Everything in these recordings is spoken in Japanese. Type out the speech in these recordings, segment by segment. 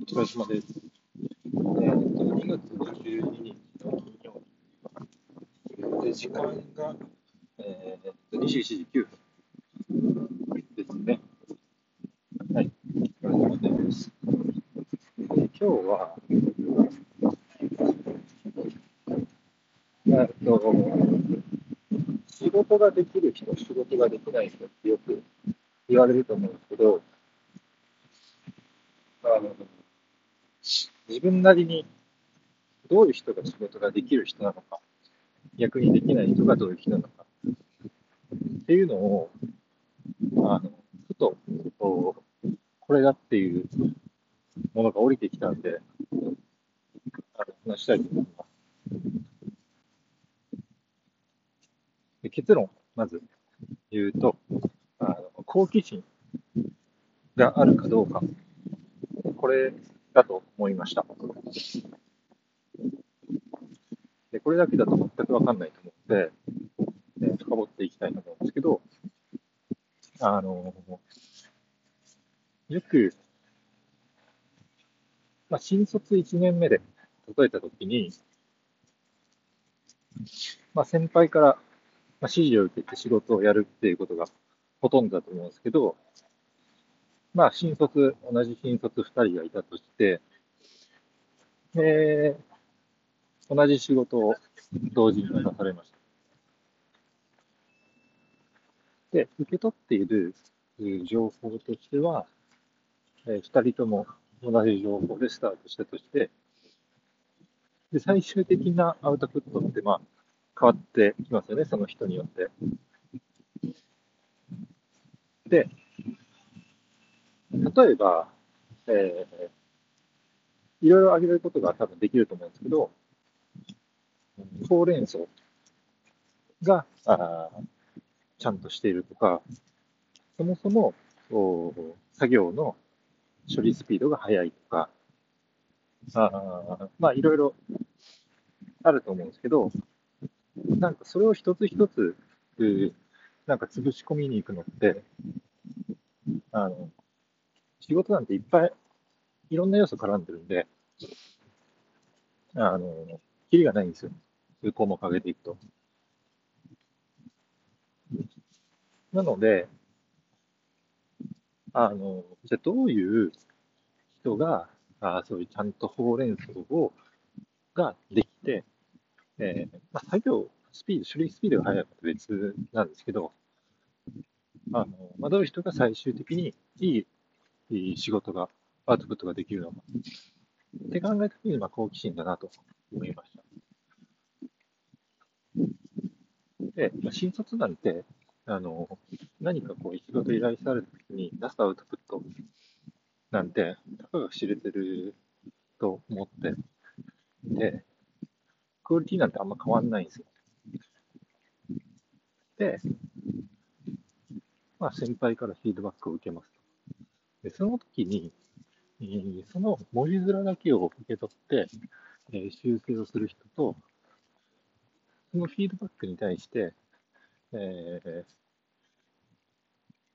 お疲れ様です。えー、と2月12日の金曜日。で、時間が、えー、と21時9分ですね。はい、お疲れ様です。で今日は、えー、と仕事ができる人、仕事ができない人ってよく言われると思うんですけど、あの自分なりにどういう人が仕事ができる人なのか、逆にできない人がどういう人なのかっていうのを、あのふとこうこれだっていうものが降りてきたんで、あの話したいと思います。で結論、まず言うと、あの好奇心があるかどうか、これだと思いました。でこれだけだと全くわかんないと思って、え深掘っていきたいと思うんですけど、あの、よく、まあ、新卒1年目で例えたときに、まあ、先輩から、指示を受けて仕事をやるっていうことがほとんどだと思うんですけど、まあ、新卒、同じ新卒2人がいたとして、で、同じ仕事を同時に渡されました。で、受け取っている情報としては、えー、2人とも同じ情報でスタートしたとして、で、最終的なアウトプットって、まあ、変わってきますよね、その人によって。で、例えば、えー、いろいろ挙げることが多分できると思うんですけど、ほうれん草があちゃんとしているとか、そもそもお作業の処理スピードが速いとか、あまあいろいろあると思うんですけど、なんかそれを一つ一つ、なんか潰し込みに行くのって、あの、仕事なんていっぱいいろんな要素絡んでるんで、あの、キリがないんですよ。そういう項目上げていくと。なので、あの、じゃあどういう人が、あそういうちゃんとほうれん草を、ができて、えー、まあ、作業スピード、処理スピードが速いのは別なんですけど、あの、まあ、どういう人が最終的にいいいい仕事が、アウトプットができるのか。って考えたときに、まあ、好奇心だなと思いました。で、まあ、新卒なんて、あの、何かこう、仕事依頼されたときに出すアウトプットなんて、たかが知れてると思って、で、クオリティなんてあんま変わんないんですよ。で、まあ、先輩からフィードバックを受けます。でその時に、えー、その文字面だけを受け取って、えー、修正をする人と、そのフィードバックに対して、えー、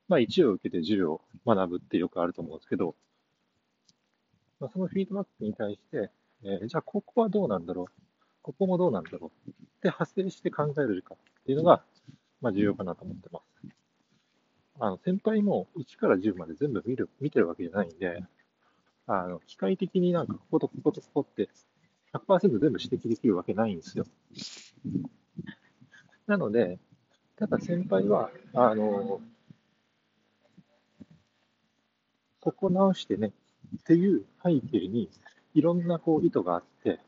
まあ1を受けて10を学ぶってよくあると思うんですけど、まあ、そのフィードバックに対して、えー、じゃあここはどうなんだろう、ここもどうなんだろうって派生して考えるかっていうのが、まあ重要かなと思ってます。あの、先輩も1から10まで全部見る、見てるわけじゃないんで、あの、機械的になんかこことこことここって100%全部指摘できるわけないんですよ。なので、ただ先輩は、あの、ここ直してねっていう背景にいろんなこう意図があって、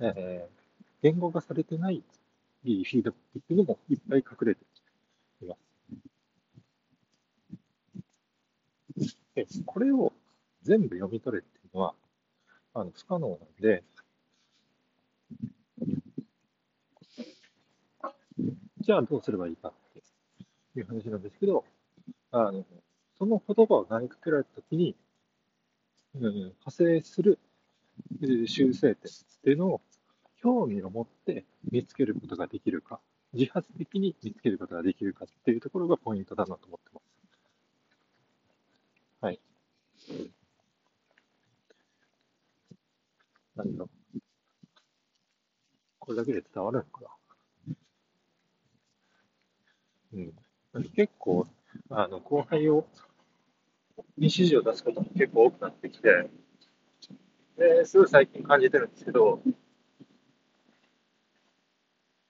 えー、言語化されてないフィードバックっていうのもいっぱい隠れています。で、これを全部読み取れっていうのは、あの、不可能なんで、じゃあどうすればいいかっていう話なんですけど、あの、その言葉を投げかけられたときに、うん、派生する修正点っていうのを興味を持って見つけることができるか、自発的に見つけることができるかっていうところがポイントだなと思ってます。はい。なんだ。これだけで伝わるのかな。うん。結構、あの、後輩を、に指示を出すことも結構多くなってきて、で、すごい最近感じてるんですけど、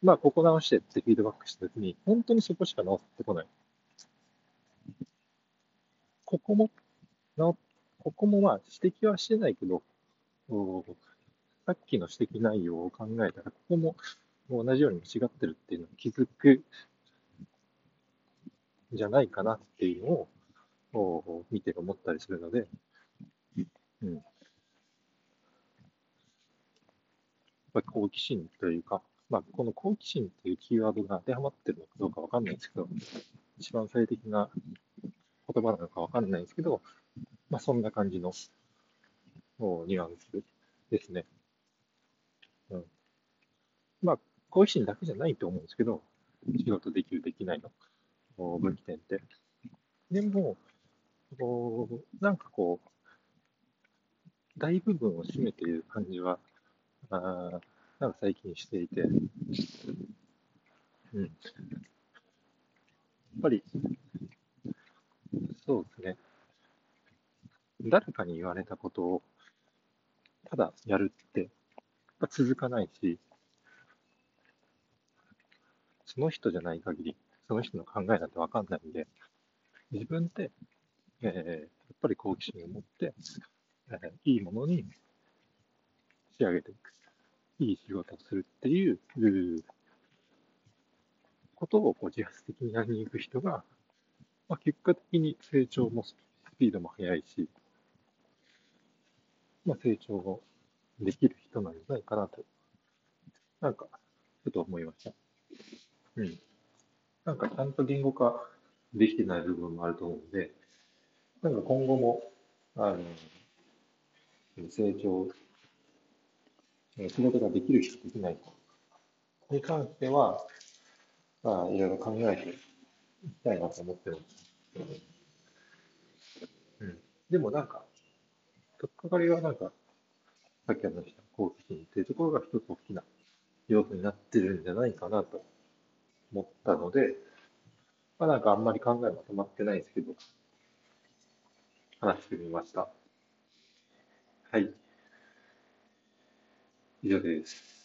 まあ、ここ直してってフィードバックしたときに、本当にそこしか直ってこない。ここも、な、ここもまあ指摘はしてないけど、さっきの指摘内容を考えたら、ここも同じように間違ってるっていうのを気づくじゃないかなっていうのを見て思ったりするので、うん。やっぱり好奇心というか、まあ、この好奇心っていうキーワードが当てはまってるのかどうかわかんないですけど、一番最適な言葉なのかわかんないですけど、まあ、そんな感じのニュアンスですね。うん。まあ、好奇心だけじゃないと思うんですけど、仕事できる、できないの分岐点って。でも、こうなんかこう、大部分を占めている感じは、あなんか最近していて、うん。やっぱり、そうですね。誰かに言われたことを、ただやるって、やっぱ続かないし、その人じゃない限り、その人の考えなんてわかんないんで、自分で、えー、やっぱり好奇心を持って、えー、いいものに仕上げていく。いい仕事をするっていうことをこう自発的にやりに行く人が、まあ、結果的に成長もスピードも速いし、まあ、成長をできる人なんじゃないかなと、なんか、ちょっと思いました。うん。なんかちゃんと言語化できてない部分もあると思うんで、なんか今後も、あの、成長、仕事ができる人、できない人に関しては、まあ、いろいろ考えていきたいなと思ってるんですうん。でもなんか、とっかかりはなんか、さっき話した好奇心っていうところが一つ大きな要素になってるんじゃないかなと思ったので、まあなんかあんまり考えまとまってないですけど、話してみました。はい。以上です。